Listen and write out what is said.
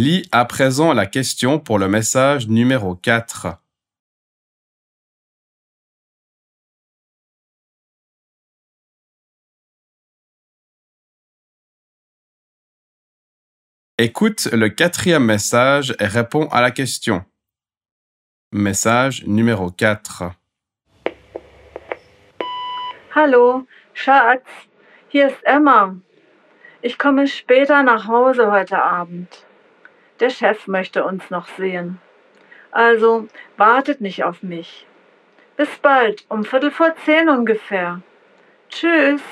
Lis à présent la question pour le message numéro 4. Écoute le quatrième message et réponds à la question. Message numéro 4. Hallo, Schatz, hier ist Emma. Ich komme später nach Hause heute Abend. Der Chef möchte uns noch sehen. Also wartet nicht auf mich. Bis bald, um Viertel vor zehn ungefähr. Tschüss.